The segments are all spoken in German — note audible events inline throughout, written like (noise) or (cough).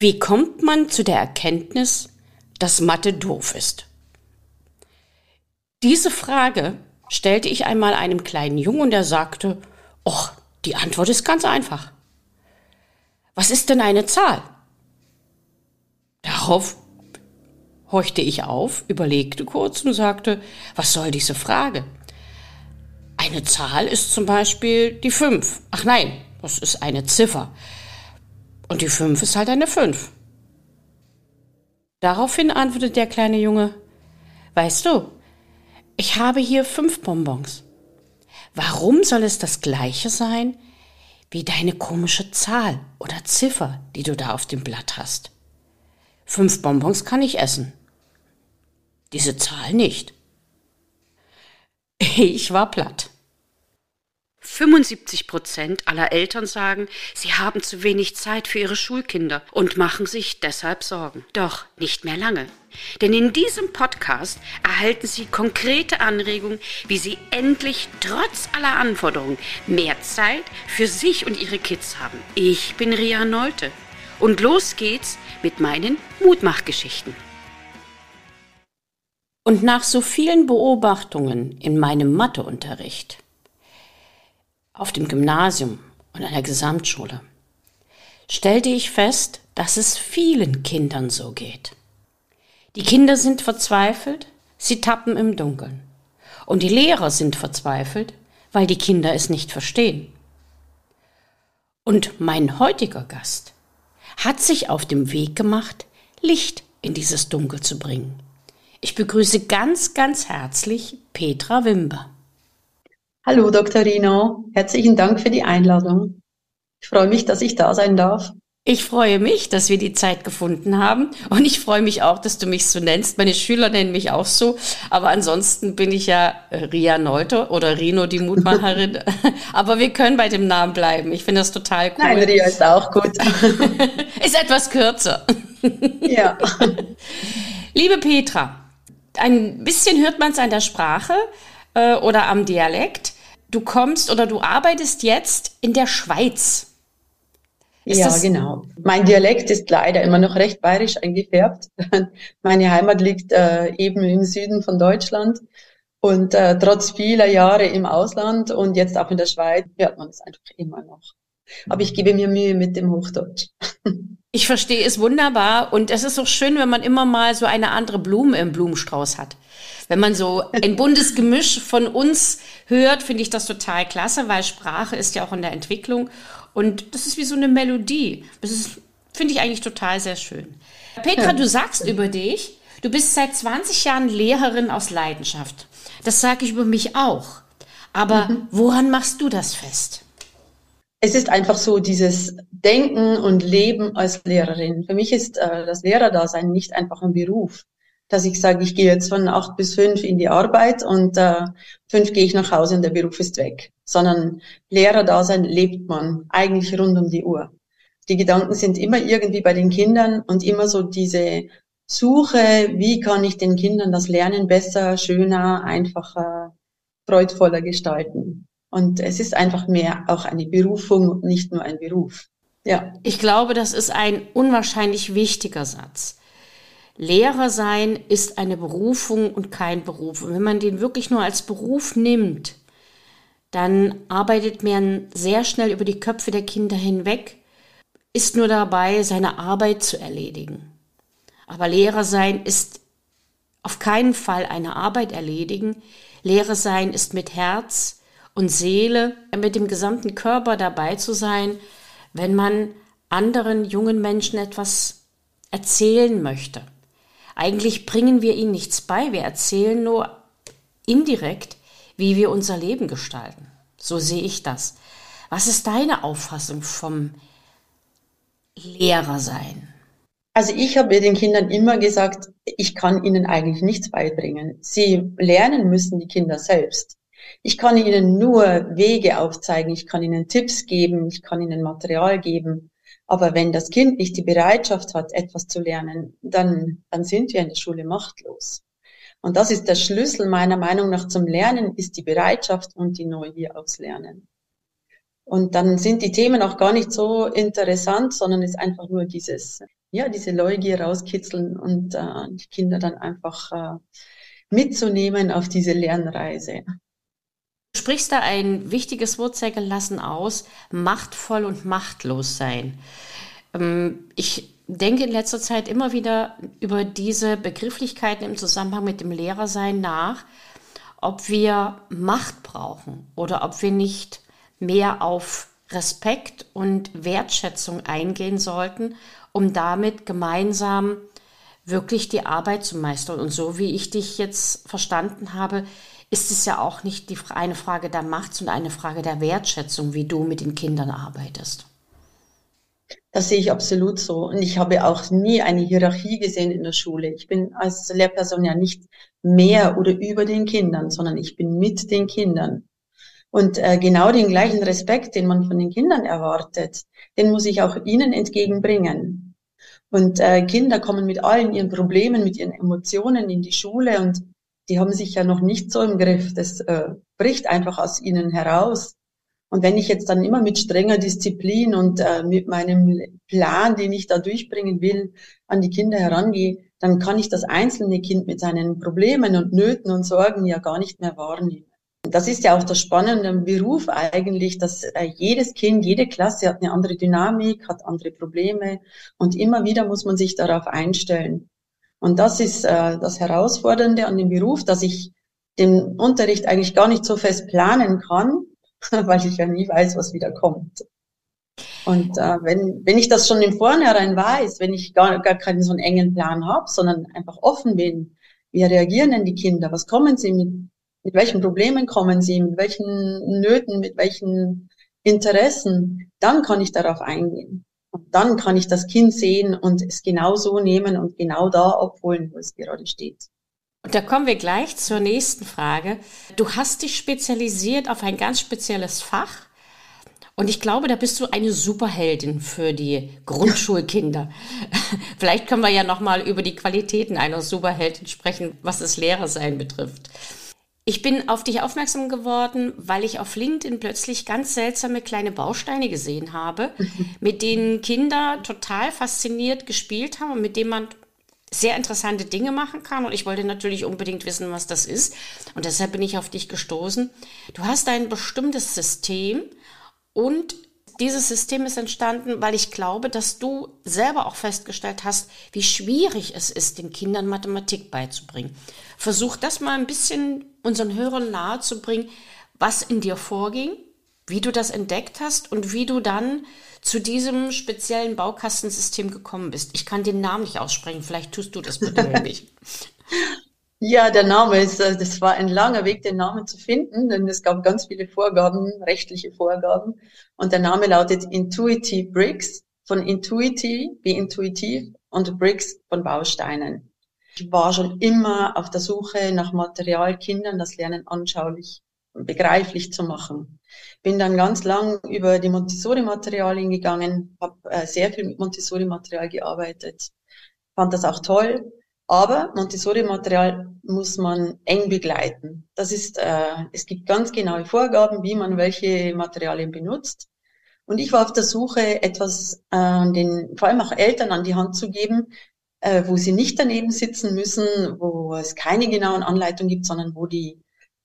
Wie kommt man zu der Erkenntnis, dass Mathe doof ist? Diese Frage stellte ich einmal einem kleinen Jungen und er sagte, Och, die Antwort ist ganz einfach. Was ist denn eine Zahl? Darauf horchte ich auf, überlegte kurz und sagte, was soll diese Frage? Eine Zahl ist zum Beispiel die 5. Ach nein, das ist eine Ziffer. Und die 5 ist halt eine 5. Daraufhin antwortete der kleine Junge, weißt du, ich habe hier fünf Bonbons. Warum soll es das gleiche sein wie deine komische Zahl oder Ziffer, die du da auf dem Blatt hast? Fünf Bonbons kann ich essen. Diese Zahl nicht. (laughs) Ich war platt. 75 Prozent aller Eltern sagen, sie haben zu wenig Zeit für ihre Schulkinder und machen sich deshalb Sorgen. Doch nicht mehr lange. Denn in diesem Podcast erhalten Sie konkrete Anregungen, wie Sie endlich trotz aller Anforderungen mehr Zeit für sich und Ihre Kids haben. Ich bin Ria Neute und los geht's mit meinen Mutmachgeschichten. Und nach so vielen Beobachtungen in meinem Matheunterricht auf dem Gymnasium und einer Gesamtschule stellte ich fest, dass es vielen Kindern so geht. Die Kinder sind verzweifelt, sie tappen im Dunkeln. Und die Lehrer sind verzweifelt, weil die Kinder es nicht verstehen. Und mein heutiger Gast hat sich auf dem Weg gemacht, Licht in dieses Dunkel zu bringen. Ich begrüße ganz, ganz herzlich Petra Wimber. Hallo, Dr. Rino. Herzlichen Dank für die Einladung. Ich freue mich, dass ich da sein darf. Ich freue mich, dass wir die Zeit gefunden haben. Und ich freue mich auch, dass du mich so nennst. Meine Schüler nennen mich auch so. Aber ansonsten bin ich ja äh, Ria Neute oder Rino, die Mutmacherin. (laughs) Aber wir können bei dem Namen bleiben. Ich finde das total cool. Nein, Ria ist auch gut. (laughs) ist etwas kürzer. Ja. (laughs) Liebe Petra, ein bisschen hört man es an der Sprache äh, oder am Dialekt du kommst oder du arbeitest jetzt in der Schweiz. Ist ja, genau. Mein Dialekt ist leider immer noch recht bayerisch eingefärbt. (laughs) Meine Heimat liegt äh, eben im Süden von Deutschland und äh, trotz vieler Jahre im Ausland und jetzt auch in der Schweiz hört man es einfach immer noch. Aber ich gebe mir Mühe mit dem Hochdeutsch. (laughs) Ich verstehe es wunderbar und es ist auch schön, wenn man immer mal so eine andere Blume im Blumenstrauß hat. Wenn man so ein buntes Gemisch von uns hört, finde ich das total klasse, weil Sprache ist ja auch in der Entwicklung und das ist wie so eine Melodie. Das ist, finde ich eigentlich total sehr schön. Petra, du sagst über dich, du bist seit 20 Jahren Lehrerin aus Leidenschaft. Das sage ich über mich auch. Aber mhm. woran machst du das fest? es ist einfach so dieses Denken und Leben als Lehrerin. Für mich ist äh, das Lehrerdasein nicht einfach ein Beruf, dass ich sage, ich gehe jetzt von acht bis fünf in die Arbeit und äh, fünf gehe ich nach Hause und der Beruf ist weg, sondern Lehrerdasein lebt man eigentlich rund um die Uhr. Die Gedanken sind immer irgendwie bei den Kindern und immer so diese Suche, wie kann ich den Kindern das Lernen besser, schöner, einfacher, freudvoller gestalten. Und es ist einfach mehr auch eine Berufung nicht nur ein Beruf. Ja. Ich glaube, das ist ein unwahrscheinlich wichtiger Satz. Lehrer sein ist eine Berufung und kein Beruf. Und wenn man den wirklich nur als Beruf nimmt, dann arbeitet man sehr schnell über die Köpfe der Kinder hinweg, ist nur dabei, seine Arbeit zu erledigen. Aber Lehrer sein ist auf keinen Fall eine Arbeit erledigen. Lehrer sein ist mit Herz, und Seele, mit dem gesamten Körper dabei zu sein, wenn man anderen jungen Menschen etwas erzählen möchte. Eigentlich bringen wir ihnen nichts bei, wir erzählen nur indirekt, wie wir unser Leben gestalten. So sehe ich das. Was ist deine Auffassung vom Lehrer sein? Also ich habe den Kindern immer gesagt, ich kann ihnen eigentlich nichts beibringen. Sie lernen müssen die Kinder selbst. Ich kann Ihnen nur Wege aufzeigen, ich kann Ihnen Tipps geben, ich kann Ihnen Material geben. Aber wenn das Kind nicht die Bereitschaft hat, etwas zu lernen, dann, dann sind wir in der Schule machtlos. Und das ist der Schlüssel meiner Meinung nach zum Lernen, ist die Bereitschaft und die Neugier aufs Lernen. Und dann sind die Themen auch gar nicht so interessant, sondern ist einfach nur dieses, ja, diese Neugier rauskitzeln und äh, die Kinder dann einfach äh, mitzunehmen auf diese Lernreise. Du sprichst da ein wichtiges Wort sehr gelassen aus, machtvoll und machtlos sein. Ähm, ich denke in letzter Zeit immer wieder über diese Begrifflichkeiten im Zusammenhang mit dem Lehrersein nach, ob wir Macht brauchen oder ob wir nicht mehr auf Respekt und Wertschätzung eingehen sollten, um damit gemeinsam wirklich die Arbeit zu meistern. Und so wie ich dich jetzt verstanden habe, ist es ja auch nicht die, eine Frage der Macht, sondern eine Frage der Wertschätzung, wie du mit den Kindern arbeitest. Das sehe ich absolut so. Und ich habe auch nie eine Hierarchie gesehen in der Schule. Ich bin als Lehrperson ja nicht mehr oder über den Kindern, sondern ich bin mit den Kindern. Und äh, genau den gleichen Respekt, den man von den Kindern erwartet, den muss ich auch ihnen entgegenbringen. Und äh, Kinder kommen mit allen ihren Problemen, mit ihren Emotionen in die Schule und die haben sich ja noch nicht so im Griff. Das äh, bricht einfach aus ihnen heraus. Und wenn ich jetzt dann immer mit strenger Disziplin und äh, mit meinem Plan, den ich da durchbringen will, an die Kinder herangehe, dann kann ich das einzelne Kind mit seinen Problemen und Nöten und Sorgen ja gar nicht mehr wahrnehmen. Das ist ja auch das Spannende im Beruf eigentlich, dass äh, jedes Kind, jede Klasse hat eine andere Dynamik, hat andere Probleme und immer wieder muss man sich darauf einstellen. Und das ist äh, das Herausfordernde an dem Beruf, dass ich den Unterricht eigentlich gar nicht so fest planen kann, (laughs) weil ich ja nie weiß, was wieder kommt. Und äh, wenn, wenn ich das schon im Vornherein weiß, wenn ich gar, gar keinen so einen engen Plan habe, sondern einfach offen bin, wie reagieren denn die Kinder, was kommen sie mit, mit welchen Problemen kommen sie, mit welchen Nöten, mit welchen Interessen, dann kann ich darauf eingehen. Dann kann ich das Kind sehen und es genau so nehmen und genau da abholen, wo es gerade steht. Und da kommen wir gleich zur nächsten Frage. Du hast dich spezialisiert auf ein ganz spezielles Fach. Und ich glaube, da bist du eine Superheldin für die Grundschulkinder. (laughs) Vielleicht können wir ja noch mal über die Qualitäten einer Superheldin sprechen, was das Lehrersein betrifft. Ich bin auf dich aufmerksam geworden, weil ich auf LinkedIn plötzlich ganz seltsame kleine Bausteine gesehen habe, (laughs) mit denen Kinder total fasziniert gespielt haben und mit denen man sehr interessante Dinge machen kann. Und ich wollte natürlich unbedingt wissen, was das ist. Und deshalb bin ich auf dich gestoßen. Du hast ein bestimmtes System und dieses System ist entstanden, weil ich glaube, dass du selber auch festgestellt hast, wie schwierig es ist, den Kindern Mathematik beizubringen. Versuch das mal ein bisschen unseren Hörern nahezubringen, was in dir vorging, wie du das entdeckt hast und wie du dann zu diesem speziellen Baukastensystem gekommen bist. Ich kann den Namen nicht aussprechen, vielleicht tust du das bitte (laughs) mich. Ja, der Name ist, äh, das war ein langer Weg, den Namen zu finden, denn es gab ganz viele Vorgaben, rechtliche Vorgaben. Und der Name lautet Intuitive Bricks, von Intuiti, wie intuitiv, und Bricks von Bausteinen. Ich war schon immer auf der Suche nach Material, Kindern das Lernen anschaulich und begreiflich zu machen. Bin dann ganz lang über die Montessori-Materialien gegangen, habe äh, sehr viel mit Montessori-Material gearbeitet, fand das auch toll. Aber Montessori-Material muss man eng begleiten. Das ist, äh, es gibt ganz genaue Vorgaben, wie man welche Materialien benutzt. Und ich war auf der Suche, etwas äh, den, vor allem auch Eltern an die Hand zu geben, äh, wo sie nicht daneben sitzen müssen, wo es keine genauen Anleitungen gibt, sondern wo die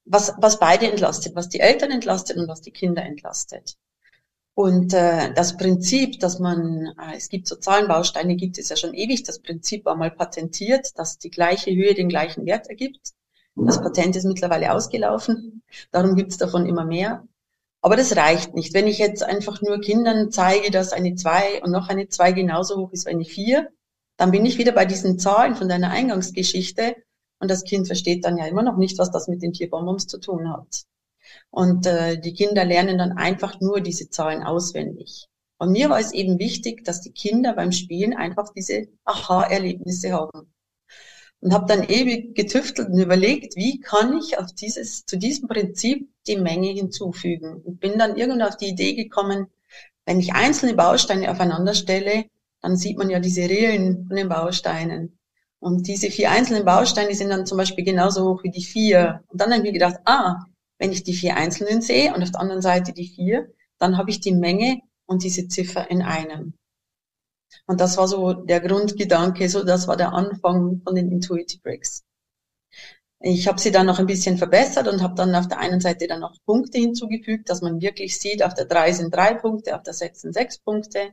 was, was beide entlastet, was die Eltern entlastet und was die Kinder entlastet. Und äh, das Prinzip, dass man, äh, es gibt so Zahlenbausteine, gibt es ja schon ewig. Das Prinzip war mal patentiert, dass die gleiche Höhe den gleichen Wert ergibt. Das Patent ist mittlerweile ausgelaufen. Darum gibt es davon immer mehr. Aber das reicht nicht. Wenn ich jetzt einfach nur Kindern zeige, dass eine 2 und noch eine 2 genauso hoch ist wie eine 4, dann bin ich wieder bei diesen Zahlen von deiner Eingangsgeschichte und das Kind versteht dann ja immer noch nicht, was das mit den Tierbonbons zu tun hat. Und äh, die Kinder lernen dann einfach nur diese Zahlen auswendig. Und mir war es eben wichtig, dass die Kinder beim Spielen einfach diese Aha-Erlebnisse haben. Und habe dann ewig getüftelt und überlegt, wie kann ich auf dieses, zu diesem Prinzip die Menge hinzufügen. Und bin dann irgendwann auf die Idee gekommen, wenn ich einzelne Bausteine aufeinander stelle, dann sieht man ja diese Rillen von den Bausteinen. Und diese vier einzelnen Bausteine sind dann zum Beispiel genauso hoch wie die vier. Und dann habe ich mir gedacht, ah, wenn ich die vier einzelnen sehe und auf der anderen Seite die vier, dann habe ich die Menge und diese Ziffer in einem. Und das war so der Grundgedanke, so das war der Anfang von den Intuitive Breaks. Ich habe sie dann noch ein bisschen verbessert und habe dann auf der einen Seite dann noch Punkte hinzugefügt, dass man wirklich sieht, auf der 3 sind drei Punkte, auf der 6 sind sechs Punkte.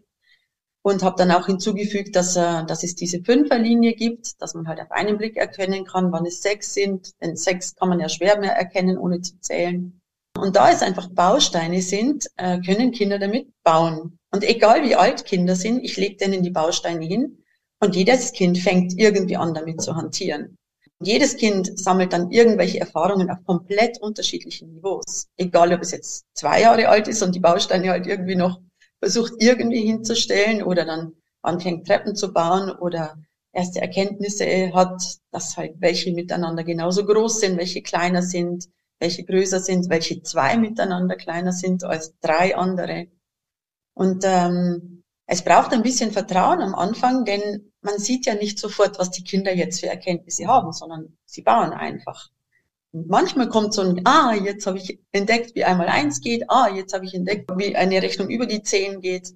Und habe dann auch hinzugefügt, dass, äh, dass es diese Fünferlinie gibt, dass man halt auf einen Blick erkennen kann, wann es sechs sind. Denn sechs kann man ja schwer mehr erkennen, ohne zu zählen. Und da es einfach Bausteine sind, äh, können Kinder damit bauen. Und egal wie alt Kinder sind, ich lege denen die Bausteine hin und jedes Kind fängt irgendwie an, damit zu hantieren. Jedes Kind sammelt dann irgendwelche Erfahrungen auf komplett unterschiedlichen Niveaus. Egal, ob es jetzt zwei Jahre alt ist und die Bausteine halt irgendwie noch versucht irgendwie hinzustellen oder dann anfängt Treppen zu bauen oder erste Erkenntnisse hat, dass halt welche miteinander genauso groß sind, welche kleiner sind, welche größer sind, welche zwei miteinander kleiner sind als drei andere. Und ähm, es braucht ein bisschen Vertrauen am Anfang, denn man sieht ja nicht sofort, was die Kinder jetzt für Erkenntnisse haben, sondern sie bauen einfach. Manchmal kommt so ein, ah, jetzt habe ich entdeckt, wie einmal eins geht, ah, jetzt habe ich entdeckt, wie eine Rechnung über die zehn geht.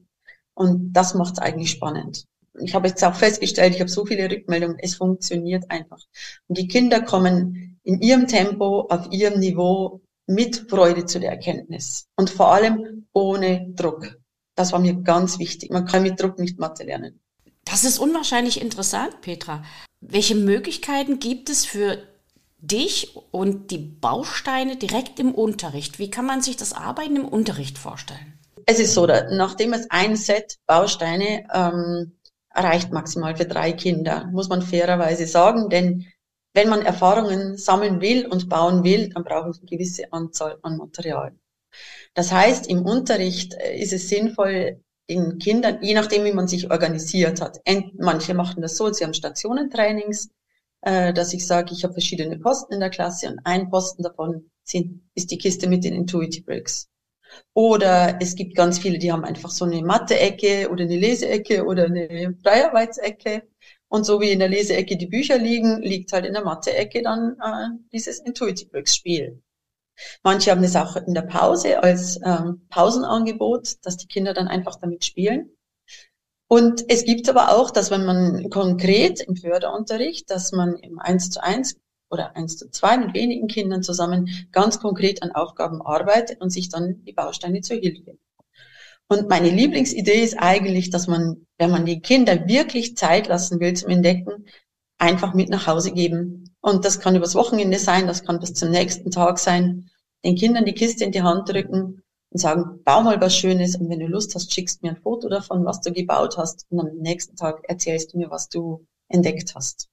Und das macht es eigentlich spannend. Ich habe jetzt auch festgestellt, ich habe so viele Rückmeldungen, es funktioniert einfach. Und die Kinder kommen in ihrem Tempo, auf ihrem Niveau mit Freude zu der Erkenntnis. Und vor allem ohne Druck. Das war mir ganz wichtig. Man kann mit Druck nicht Mathe lernen. Das ist unwahrscheinlich interessant, Petra. Welche Möglichkeiten gibt es für dich und die Bausteine direkt im Unterricht? Wie kann man sich das Arbeiten im Unterricht vorstellen? Es ist so, nachdem es ein Set Bausteine ähm, reicht maximal für drei Kinder, muss man fairerweise sagen, denn wenn man Erfahrungen sammeln will und bauen will, dann braucht es eine gewisse Anzahl an Material. Das heißt, im Unterricht äh, ist es sinnvoll, den Kindern, je nachdem, wie man sich organisiert hat. Manche machen das so, sie haben Stationentrainings, äh, dass ich sage, ich habe verschiedene Posten in der Klasse und ein Posten davon sind, ist die Kiste mit den Intuitive Bricks. Oder es gibt ganz viele, die haben einfach so eine Mathe-Ecke oder eine Leseecke oder eine Freiarbeitsecke. Und so wie in der Leseecke die Bücher liegen, liegt halt in der Mathe-Ecke dann äh, dieses Intuitive Bricks Spiel. Manche haben es auch in der Pause als ähm, Pausenangebot, dass die Kinder dann einfach damit spielen. Und es gibt aber auch, dass wenn man konkret im Förderunterricht, dass man im 1 zu 1 oder 1 zu 2 mit wenigen Kindern zusammen ganz konkret an Aufgaben arbeitet und sich dann die Bausteine zur Hilfe. Und meine Lieblingsidee ist eigentlich, dass man, wenn man die Kinder wirklich Zeit lassen will zum Entdecken, einfach mit nach Hause geben. Und das kann übers Wochenende sein, das kann bis zum nächsten Tag sein. Den Kindern die Kiste in die Hand drücken und sagen, bau mal was Schönes und wenn du Lust hast, schickst mir ein Foto davon, was du gebaut hast und am nächsten Tag erzählst du mir, was du entdeckt hast.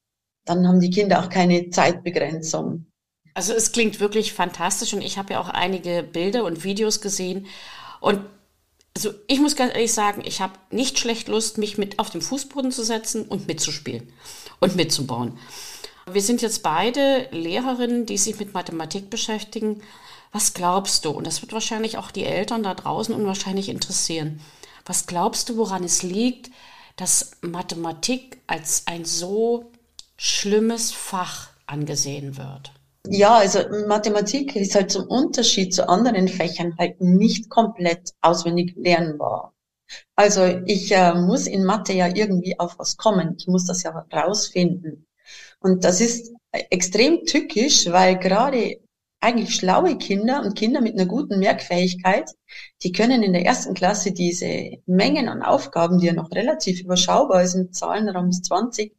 Dann haben die Kinder auch keine Zeitbegrenzung. Also es klingt wirklich fantastisch und ich habe ja auch einige Bilder und Videos gesehen und also ich muss ganz ehrlich sagen, ich habe nicht schlecht Lust, mich mit auf den Fußboden zu setzen und mitzuspielen und mitzubauen. Wir sind jetzt beide Lehrerinnen, die sich mit Mathematik beschäftigen. Was glaubst du? Und das wird wahrscheinlich auch die Eltern da draußen unwahrscheinlich interessieren. Was glaubst du, woran es liegt, dass Mathematik als ein so schlimmes Fach angesehen wird? Ja, also Mathematik ist halt zum Unterschied zu anderen Fächern halt nicht komplett auswendig lernbar. Also ich äh, muss in Mathe ja irgendwie auf was kommen. Ich muss das ja rausfinden. Und das ist extrem tückisch, weil gerade eigentlich schlaue Kinder und Kinder mit einer guten Merkfähigkeit, die können in der ersten Klasse diese Mengen an Aufgaben, die ja noch relativ überschaubar sind, Zahlenraum ist 20,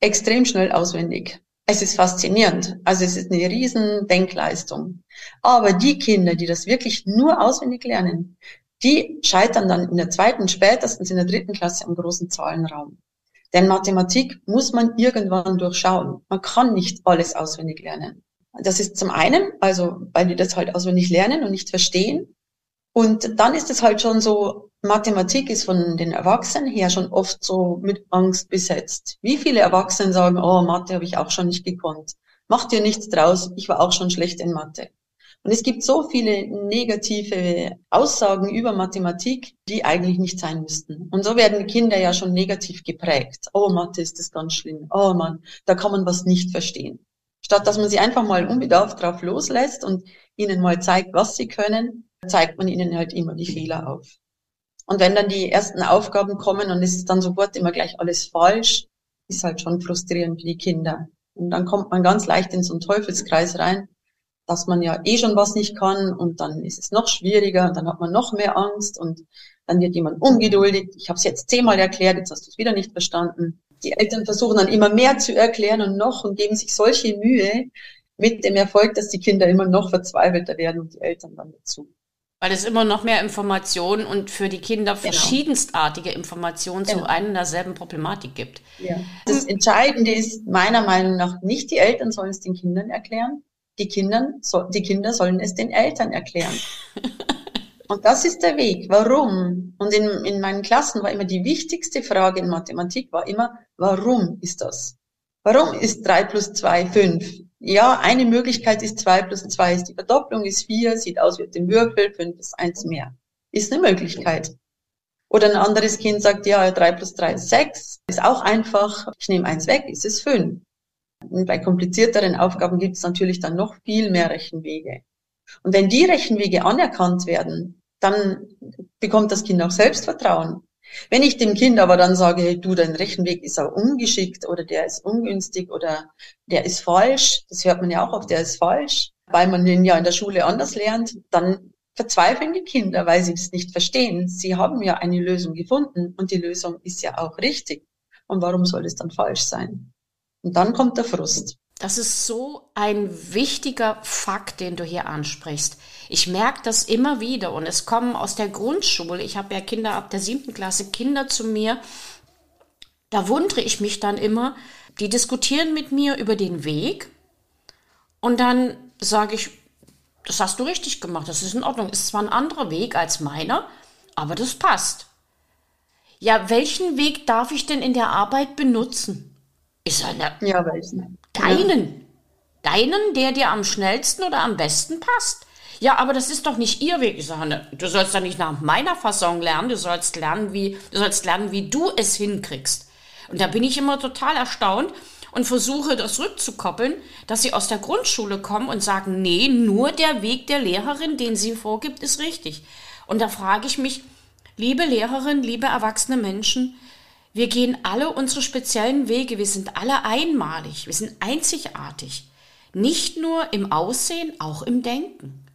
extrem schnell auswendig. Es ist faszinierend. Also es ist eine riesen Denkleistung. Aber die Kinder, die das wirklich nur auswendig lernen, die scheitern dann in der zweiten, spätestens in der dritten Klasse am großen Zahlenraum. Denn Mathematik muss man irgendwann durchschauen. Man kann nicht alles auswendig lernen. Das ist zum einen, also weil die das halt auswendig lernen und nicht verstehen. Und dann ist es halt schon so, Mathematik ist von den Erwachsenen her schon oft so mit Angst besetzt. Wie viele Erwachsene sagen, oh, Mathe habe ich auch schon nicht gekonnt. Macht dir nichts draus, ich war auch schon schlecht in Mathe. Und es gibt so viele negative Aussagen über Mathematik, die eigentlich nicht sein müssten. Und so werden Kinder ja schon negativ geprägt. Oh, Mathe ist das ganz schlimm. Oh Mann, da kann man was nicht verstehen. Statt dass man sie einfach mal unbedarft drauf loslässt und ihnen mal zeigt, was sie können, zeigt man ihnen halt immer die Fehler auf. Und wenn dann die ersten Aufgaben kommen und es ist dann sofort immer gleich alles falsch, ist halt schon frustrierend für die Kinder. Und dann kommt man ganz leicht in so einen Teufelskreis rein, dass man ja eh schon was nicht kann und dann ist es noch schwieriger und dann hat man noch mehr Angst und dann wird jemand ungeduldig. Ich habe es jetzt zehnmal erklärt, jetzt hast du es wieder nicht verstanden. Die Eltern versuchen dann immer mehr zu erklären und noch und geben sich solche Mühe mit dem Erfolg, dass die Kinder immer noch verzweifelter werden und die Eltern dann dazu. Weil es immer noch mehr Informationen und für die Kinder genau. verschiedenstartige Informationen genau. zu einer derselben Problematik gibt. Ja. Das Entscheidende ist meiner Meinung nach nicht die Eltern sollen es den Kindern erklären, die, Kindern, die Kinder sollen es den Eltern erklären. (laughs) Und das ist der Weg. Warum? Und in, in meinen Klassen war immer die wichtigste Frage in Mathematik war immer, warum ist das? Warum ist drei plus zwei fünf? Ja, eine Möglichkeit ist zwei plus zwei ist die Verdopplung, ist vier, sieht aus wie dem Würfel, fünf ist eins mehr. Ist eine Möglichkeit. Oder ein anderes Kind sagt, ja, drei plus drei ist sechs, ist auch einfach. Ich nehme eins weg, ist es fünf. Und bei komplizierteren Aufgaben gibt es natürlich dann noch viel mehr Rechenwege. Und wenn die Rechenwege anerkannt werden, dann bekommt das Kind auch Selbstvertrauen. Wenn ich dem Kind aber dann sage, hey, du, dein Rechenweg ist auch ungeschickt oder der ist ungünstig oder der ist falsch, das hört man ja auch oft, der ist falsch, weil man ihn ja in der Schule anders lernt, dann verzweifeln die Kinder, weil sie es nicht verstehen. Sie haben ja eine Lösung gefunden und die Lösung ist ja auch richtig. Und warum soll es dann falsch sein? Und dann kommt der Frust. Das ist so ein wichtiger Fakt, den du hier ansprichst. Ich merke das immer wieder und es kommen aus der Grundschule, ich habe ja Kinder ab der siebten Klasse, Kinder zu mir, da wundere ich mich dann immer, die diskutieren mit mir über den Weg und dann sage ich, das hast du richtig gemacht, das ist in Ordnung, ist zwar ein anderer Weg als meiner, aber das passt. Ja, welchen Weg darf ich denn in der Arbeit benutzen? Ist eine, ja, welchen? Deinen. Deinen, der dir am schnellsten oder am besten passt. Ja, aber das ist doch nicht ihr Weg. Ich sage, du sollst doch nicht nach meiner Fassung lernen, du sollst lernen, wie, du sollst lernen, wie du es hinkriegst. Und da bin ich immer total erstaunt und versuche das rückzukoppeln, dass sie aus der Grundschule kommen und sagen, nee, nur der Weg der Lehrerin, den sie vorgibt, ist richtig. Und da frage ich mich, liebe Lehrerin, liebe erwachsene Menschen, wir gehen alle unsere speziellen Wege, wir sind alle einmalig, wir sind einzigartig. Nicht nur im Aussehen, auch im Denken.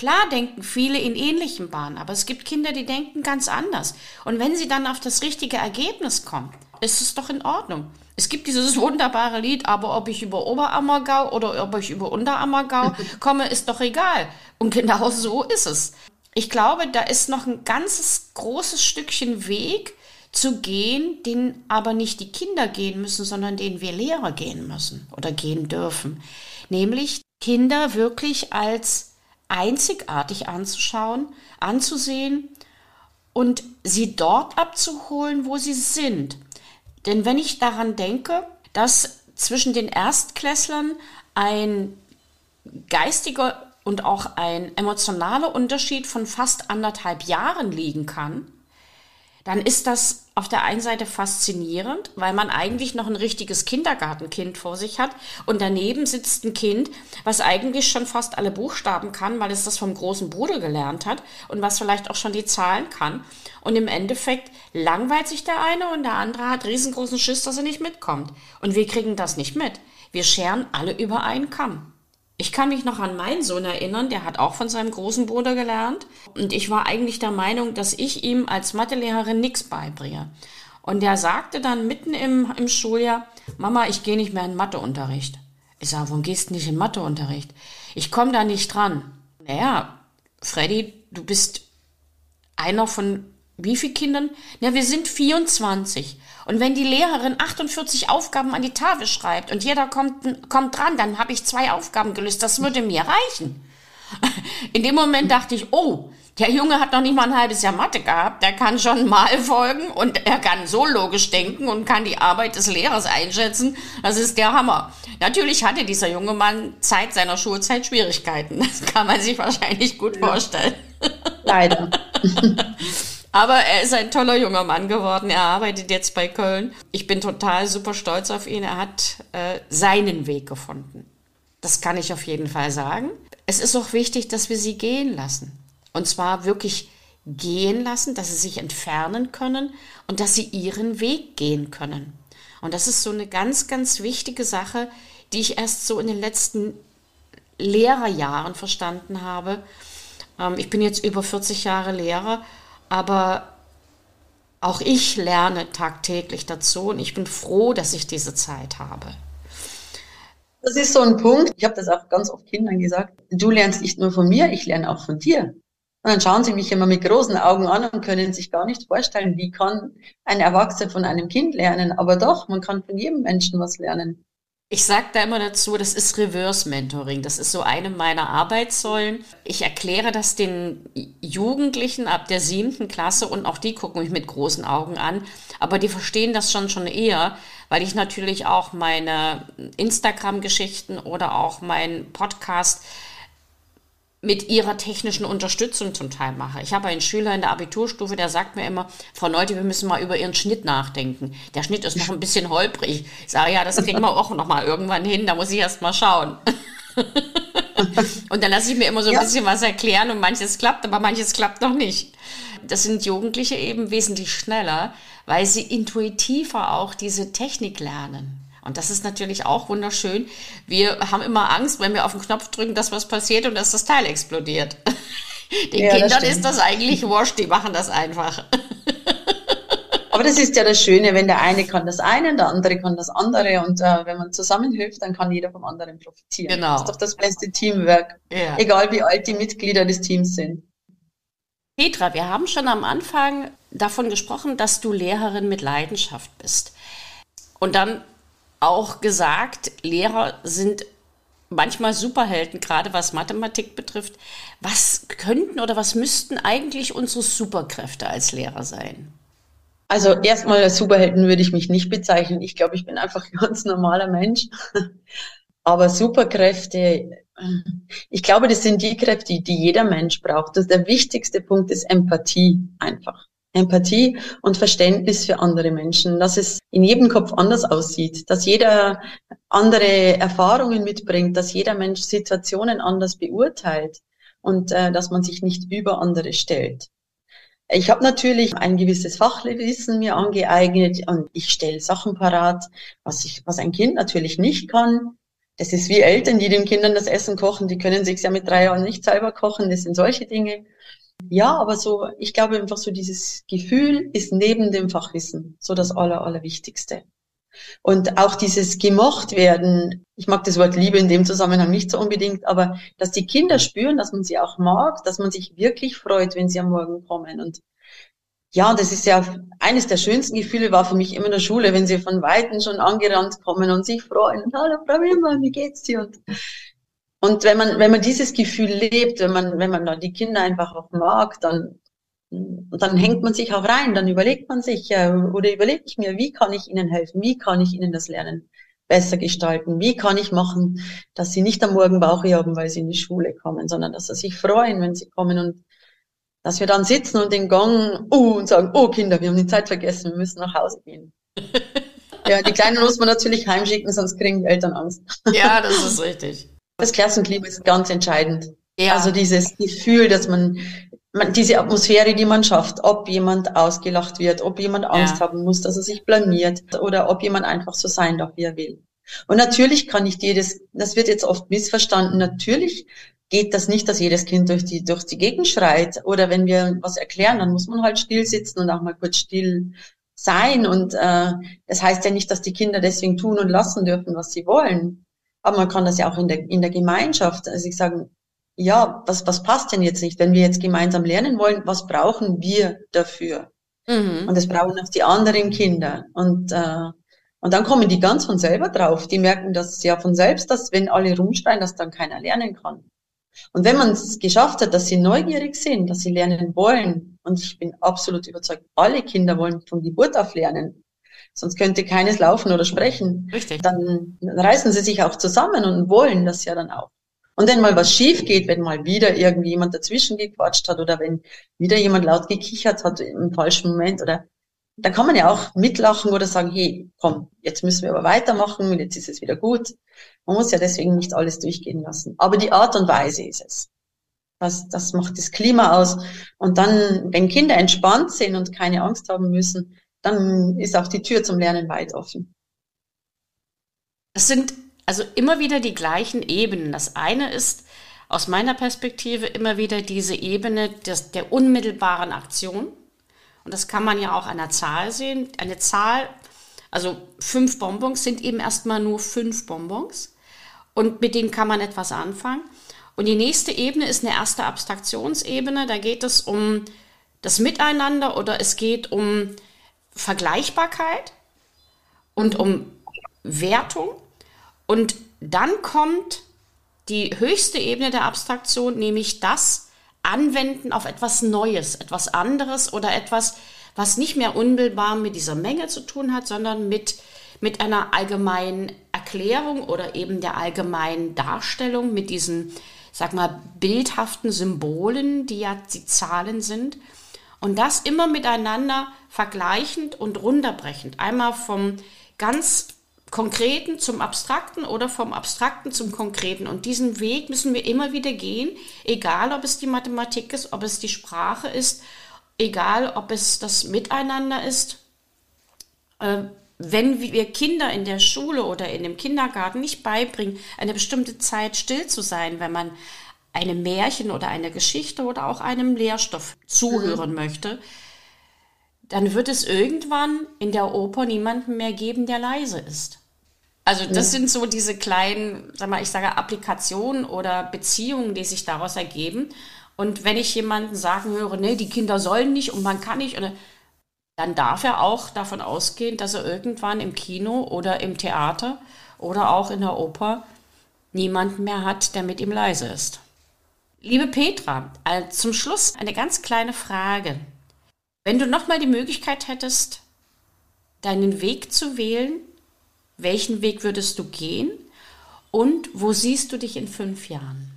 Klar denken viele in ähnlichen Bahnen, aber es gibt Kinder, die denken ganz anders. Und wenn sie dann auf das richtige Ergebnis kommen, ist es doch in Ordnung. Es gibt dieses wunderbare Lied, aber ob ich über Oberammergau oder ob ich über Unterammergau (laughs) komme, ist doch egal. Und genau so ist es. Ich glaube, da ist noch ein ganzes großes Stückchen Weg zu gehen, den aber nicht die Kinder gehen müssen, sondern den wir Lehrer gehen müssen oder gehen dürfen. Nämlich Kinder wirklich als einzigartig anzuschauen, anzusehen und sie dort abzuholen, wo sie sind. Denn wenn ich daran denke, dass zwischen den Erstklässlern ein geistiger und auch ein emotionaler Unterschied von fast anderthalb Jahren liegen kann, dann ist das auf der einen Seite faszinierend, weil man eigentlich noch ein richtiges Kindergartenkind vor sich hat und daneben sitzt ein Kind, was eigentlich schon fast alle Buchstaben kann, weil es das vom großen Bruder gelernt hat und was vielleicht auch schon die Zahlen kann. Und im Endeffekt langweilt sich der eine und der andere hat riesengroßen Schiss, dass er nicht mitkommt. Und wir kriegen das nicht mit. Wir scheren alle über einen Kamm. Ich kann mich noch an meinen Sohn erinnern, der hat auch von seinem großen Bruder gelernt. Und ich war eigentlich der Meinung, dass ich ihm als Mathelehrerin nichts beibringe. Und der sagte dann mitten im, im Schuljahr, Mama, ich gehe nicht mehr in Matheunterricht. Ich sage, warum gehst du nicht in Matheunterricht? Ich komme da nicht dran. Naja, Freddy, du bist einer von wie viele Kindern? Ja, wir sind 24. Und wenn die Lehrerin 48 Aufgaben an die Tafel schreibt und jeder kommt, kommt dran, dann habe ich zwei Aufgaben gelöst. Das würde mir reichen. (laughs) In dem Moment dachte ich, oh, der Junge hat noch nicht mal ein halbes Jahr Mathe gehabt. Der kann schon mal folgen und er kann so logisch denken und kann die Arbeit des Lehrers einschätzen. Das ist der Hammer. Natürlich hatte dieser junge Mann Zeit seiner Schulzeit Schwierigkeiten. Das kann man sich wahrscheinlich gut vorstellen. Leider. (laughs) Aber er ist ein toller junger Mann geworden. Er arbeitet jetzt bei Köln. Ich bin total super stolz auf ihn. Er hat äh, seinen Weg gefunden. Das kann ich auf jeden Fall sagen. Es ist auch wichtig, dass wir sie gehen lassen. Und zwar wirklich gehen lassen, dass sie sich entfernen können und dass sie ihren Weg gehen können. Und das ist so eine ganz, ganz wichtige Sache, die ich erst so in den letzten Lehrerjahren verstanden habe. Ähm, ich bin jetzt über 40 Jahre Lehrer, aber auch ich lerne tagtäglich dazu und ich bin froh, dass ich diese Zeit habe. Das ist so ein Punkt. Ich habe das auch ganz oft Kindern gesagt. Du lernst nicht nur von mir, ich lerne auch von dir. Und dann schauen sie mich immer mit großen Augen an und können sich gar nicht vorstellen, wie kann ein Erwachsener von einem Kind lernen. Aber doch, man kann von jedem Menschen was lernen. Ich sage da immer dazu, das ist Reverse Mentoring. Das ist so eine meiner Arbeitssäulen. Ich erkläre das den Jugendlichen ab der siebten Klasse und auch die gucken mich mit großen Augen an. Aber die verstehen das schon schon eher, weil ich natürlich auch meine Instagram-Geschichten oder auch meinen Podcast mit ihrer technischen Unterstützung zum Teil mache. Ich habe einen Schüler in der Abiturstufe, der sagt mir immer, Frau Neute, wir müssen mal über Ihren Schnitt nachdenken. Der Schnitt ist noch ein bisschen holprig. Ich sage, ja, das kriegen wir auch noch mal irgendwann hin, da muss ich erst mal schauen. (laughs) und dann lasse ich mir immer so ein ja. bisschen was erklären und manches klappt, aber manches klappt noch nicht. Das sind Jugendliche eben wesentlich schneller, weil sie intuitiver auch diese Technik lernen. Und das ist natürlich auch wunderschön. Wir haben immer Angst, wenn wir auf den Knopf drücken, dass was passiert und dass das Teil explodiert. (laughs) Den ja, Kindern ist das eigentlich wurscht, die machen das einfach. (laughs) Aber das ist ja das Schöne, wenn der eine kann das eine, der andere kann das andere und äh, wenn man zusammenhilft, dann kann jeder vom anderen profitieren. Genau. Das ist doch das beste Teamwork, ja. egal wie alt die Mitglieder des Teams sind. Petra, wir haben schon am Anfang davon gesprochen, dass du Lehrerin mit Leidenschaft bist. Und dann auch gesagt, Lehrer sind manchmal Superhelden, gerade was Mathematik betrifft. Was könnten oder was müssten eigentlich unsere Superkräfte als Lehrer sein? Also erstmal als Superhelden würde ich mich nicht bezeichnen. Ich glaube, ich bin einfach (laughs) ein ganz normaler Mensch. Aber Superkräfte, ich glaube, das sind die Kräfte, die jeder Mensch braucht. Das der wichtigste Punkt ist Empathie einfach. Empathie und Verständnis für andere Menschen, dass es in jedem Kopf anders aussieht, dass jeder andere Erfahrungen mitbringt, dass jeder Mensch Situationen anders beurteilt und äh, dass man sich nicht über andere stellt. Ich habe natürlich ein gewisses Fachwissen mir angeeignet und ich stelle Sachen parat, was ich, was ein Kind natürlich nicht kann. Das ist wie Eltern, die den Kindern das Essen kochen, die können sich ja mit drei Jahren nicht selber kochen. Das sind solche Dinge. Ja, aber so, ich glaube einfach so dieses Gefühl ist neben dem Fachwissen so das Aller, Allerwichtigste. Und auch dieses gemocht werden, ich mag das Wort Liebe in dem Zusammenhang nicht so unbedingt, aber dass die Kinder spüren, dass man sie auch mag, dass man sich wirklich freut, wenn sie am Morgen kommen. Und ja, das ist ja eines der schönsten Gefühle war für mich immer in der Schule, wenn sie von Weitem schon angerannt kommen und sich freuen. Hallo Frau Wimmer, wie geht's dir? Und und wenn man, wenn man dieses Gefühl lebt, wenn man, wenn man die Kinder einfach auch mag, dann, dann hängt man sich auch rein, dann überlegt man sich, äh, oder überlege ich mir, wie kann ich ihnen helfen? Wie kann ich ihnen das Lernen besser gestalten? Wie kann ich machen, dass sie nicht am Morgen Bauch haben, weil sie in die Schule kommen, sondern dass sie sich freuen, wenn sie kommen und dass wir dann sitzen und den Gang, uh, und sagen, oh Kinder, wir haben die Zeit vergessen, wir müssen nach Hause gehen. (laughs) ja, die Kleinen muss man natürlich heimschicken, sonst kriegen die Eltern Angst. ja, das ist richtig. Das Klassenklima ist ganz entscheidend. Ja. Also dieses Gefühl, dass man, man, diese Atmosphäre, die man schafft, ob jemand ausgelacht wird, ob jemand Angst ja. haben muss, dass er sich blamiert oder ob jemand einfach so sein darf, wie er will. Und natürlich kann nicht jedes, das wird jetzt oft missverstanden, natürlich geht das nicht, dass jedes Kind durch die, durch die Gegend schreit. Oder wenn wir was erklären, dann muss man halt still sitzen und auch mal kurz still sein. Und äh, das heißt ja nicht, dass die Kinder deswegen tun und lassen dürfen, was sie wollen. Aber man kann das ja auch in der, in der Gemeinschaft, also ich sage, ja, was, was passt denn jetzt nicht? Wenn wir jetzt gemeinsam lernen wollen, was brauchen wir dafür? Mhm. Und das brauchen auch die anderen Kinder. Und, äh, und dann kommen die ganz von selber drauf. Die merken das ja von selbst, dass wenn alle rumschreien, dass dann keiner lernen kann. Und wenn man es geschafft hat, dass sie neugierig sind, dass sie lernen wollen, und ich bin absolut überzeugt, alle Kinder wollen von Geburt auf lernen, sonst könnte keines laufen oder sprechen. Richtig. Dann reißen sie sich auch zusammen und wollen das ja dann auch. Und wenn mal was schief geht, wenn mal wieder irgendwie jemand dazwischen gequatscht hat oder wenn wieder jemand laut gekichert hat im falschen Moment oder da kann man ja auch mitlachen oder sagen, hey, komm, jetzt müssen wir aber weitermachen, jetzt ist es wieder gut. Man muss ja deswegen nicht alles durchgehen lassen. Aber die Art und Weise ist es. Das, das macht das Klima aus. Und dann, wenn Kinder entspannt sind und keine Angst haben müssen, dann ist auch die Tür zum Lernen weit offen. Es sind also immer wieder die gleichen Ebenen. Das eine ist aus meiner Perspektive immer wieder diese Ebene des, der unmittelbaren Aktion. Und das kann man ja auch an der Zahl sehen. Eine Zahl, also fünf Bonbons sind eben erstmal nur fünf Bonbons. Und mit denen kann man etwas anfangen. Und die nächste Ebene ist eine erste Abstraktionsebene. Da geht es um das Miteinander oder es geht um Vergleichbarkeit und um Wertung. Und dann kommt die höchste Ebene der Abstraktion, nämlich das Anwenden auf etwas Neues, etwas anderes oder etwas, was nicht mehr unmittelbar mit dieser Menge zu tun hat, sondern mit, mit einer allgemeinen Erklärung oder eben der allgemeinen Darstellung mit diesen, sag mal, bildhaften Symbolen, die ja die Zahlen sind. Und das immer miteinander vergleichend und runterbrechend. Einmal vom ganz Konkreten zum Abstrakten oder vom Abstrakten zum Konkreten. Und diesen Weg müssen wir immer wieder gehen, egal ob es die Mathematik ist, ob es die Sprache ist, egal ob es das Miteinander ist. Äh, wenn wir Kinder in der Schule oder in dem Kindergarten nicht beibringen, eine bestimmte Zeit still zu sein, wenn man einem Märchen oder einer Geschichte oder auch einem Lehrstoff zuhören mhm. möchte, dann wird es irgendwann in der Oper niemanden mehr geben, der leise ist. Also das ja. sind so diese kleinen, sag mal, ich sage Applikationen oder Beziehungen, die sich daraus ergeben. Und wenn ich jemanden sagen höre, nee, die Kinder sollen nicht und man kann nicht, dann darf er auch davon ausgehen, dass er irgendwann im Kino oder im Theater oder auch in der Oper niemanden mehr hat, der mit ihm leise ist. Liebe Petra, also zum Schluss eine ganz kleine Frage. Wenn du nochmal die Möglichkeit hättest, deinen Weg zu wählen, welchen Weg würdest du gehen und wo siehst du dich in fünf Jahren?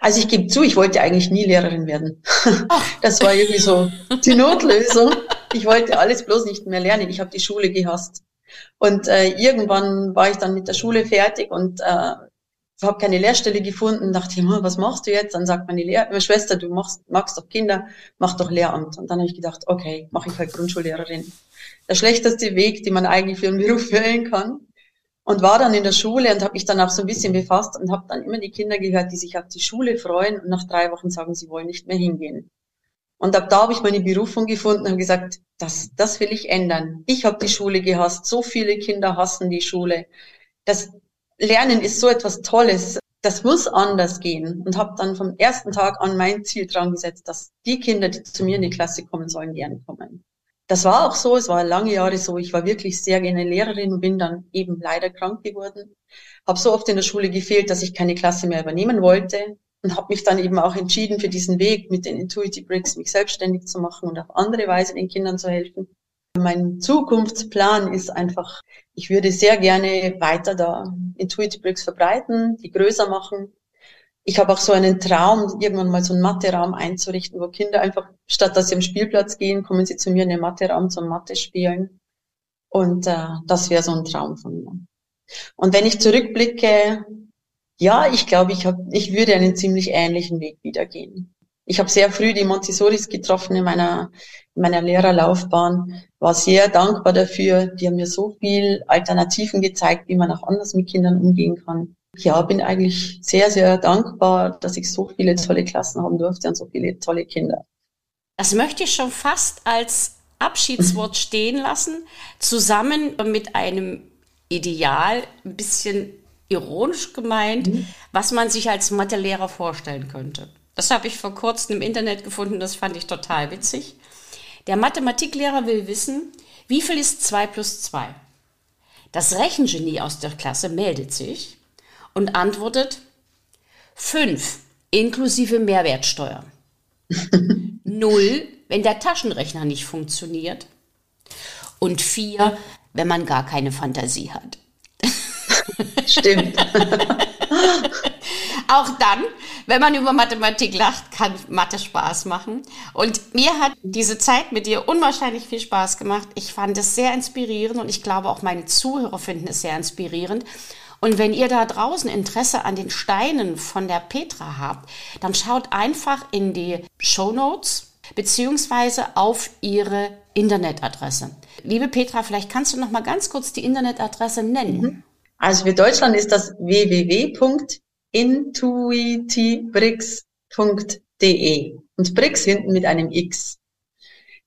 Also ich gebe zu, ich wollte eigentlich nie Lehrerin werden. (laughs) Das war irgendwie so die Notlösung. Ich wollte alles bloß nicht mehr lernen. Ich habe die Schule gehasst. Und äh, irgendwann war ich dann mit der Schule fertig und äh, habe keine Lehrstelle gefunden, dachte ich, was machst du jetzt? Dann sagt meine, Lehr meine Schwester, du machst, magst doch Kinder, mach doch Lehramt. Und dann habe ich gedacht, okay, mache ich halt Grundschullehrerin. Der schlechteste Weg, den man eigentlich für einen (laughs) Beruf wählen kann. Und war dann in der Schule und habe mich dann auch so ein bisschen befasst und habe dann immer die Kinder gehört, die sich auf die Schule freuen und nach drei Wochen sagen, sie wollen nicht mehr hingehen. Und ab da habe ich meine Berufung gefunden und gesagt, das, das will ich ändern. Ich habe die Schule gehasst. So viele Kinder hassen die Schule. Das, Lernen ist so etwas Tolles. Das muss anders gehen. Und habe dann vom ersten Tag an mein Ziel dran gesetzt, dass die Kinder, die zu mir in die Klasse kommen sollen, gerne kommen. Das war auch so, es war lange Jahre so. Ich war wirklich sehr gerne Lehrerin und bin dann eben leider krank geworden. Habe so oft in der Schule gefehlt, dass ich keine Klasse mehr übernehmen wollte und habe mich dann eben auch entschieden für diesen Weg mit den Intuitive Bricks, mich selbstständig zu machen und auf andere Weise den Kindern zu helfen. Mein Zukunftsplan ist einfach, ich würde sehr gerne weiter da Intuitive Bricks verbreiten, die größer machen. Ich habe auch so einen Traum, irgendwann mal so einen Mathe-Raum einzurichten, wo Kinder einfach, statt dass sie am Spielplatz gehen, kommen sie zu mir in den Mathe-Raum zum Mathe spielen. Und äh, das wäre so ein Traum von mir. Und wenn ich zurückblicke, ja, ich glaube, ich, hab, ich würde einen ziemlich ähnlichen Weg wieder gehen. Ich habe sehr früh die Montessoris getroffen in meiner, in meiner Lehrerlaufbahn, war sehr dankbar dafür. Die haben mir so viel Alternativen gezeigt, wie man auch anders mit Kindern umgehen kann. Ja, bin eigentlich sehr, sehr dankbar, dass ich so viele tolle Klassen haben durfte und so viele tolle Kinder. Das möchte ich schon fast als Abschiedswort (laughs) stehen lassen, zusammen mit einem Ideal, ein bisschen ironisch gemeint, mhm. was man sich als Mathelehrer vorstellen könnte. Das habe ich vor kurzem im Internet gefunden, das fand ich total witzig. Der Mathematiklehrer will wissen, wie viel ist 2 plus 2? Das Rechengenie aus der Klasse meldet sich und antwortet 5 inklusive Mehrwertsteuer. (laughs) 0, wenn der Taschenrechner nicht funktioniert. Und 4, wenn man gar keine Fantasie hat. Stimmt. (laughs) Auch dann, wenn man über Mathematik lacht, kann Mathe Spaß machen. Und mir hat diese Zeit mit dir unwahrscheinlich viel Spaß gemacht. Ich fand es sehr inspirierend und ich glaube auch meine Zuhörer finden es sehr inspirierend. Und wenn ihr da draußen Interesse an den Steinen von der Petra habt, dann schaut einfach in die Show Notes beziehungsweise auf ihre Internetadresse. Liebe Petra, vielleicht kannst du noch mal ganz kurz die Internetadresse nennen. Mhm. Also für Deutschland ist das www.intuitibricks.de und Bricks hinten mit einem X.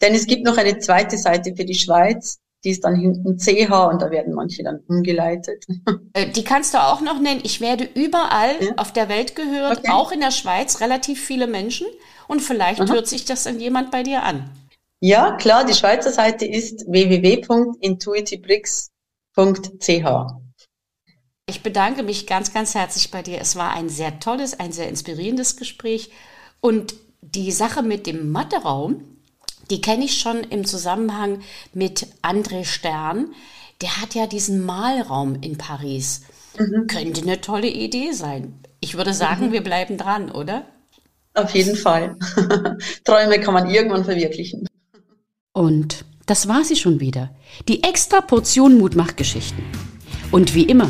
Denn es gibt noch eine zweite Seite für die Schweiz, die ist dann hinten CH und da werden manche dann umgeleitet. (laughs) Äh, die kannst du auch noch nennen. Ich werde überall ja? auf der Welt gehört, okay. auch in der Schweiz, relativ viele Menschen. Und vielleicht Aha. hört sich das dann jemand bei dir an. Ja, klar, die Schweizer Seite ist www.intuitivebricks.ch. Ich bedanke mich ganz, ganz herzlich bei dir. Es war ein sehr tolles, ein sehr inspirierendes Gespräch. Und die Sache mit dem Matheraum, die kenne ich schon im Zusammenhang mit André Stern. Der hat ja diesen Malraum in Paris. Mhm. Könnte eine tolle Idee sein. Ich würde sagen, mhm. wir bleiben dran, oder? Auf jeden Fall. (laughs) Träume kann man irgendwann verwirklichen. Und das war sie schon wieder. Die extra Portion Mutmachgeschichten. Und wie immer,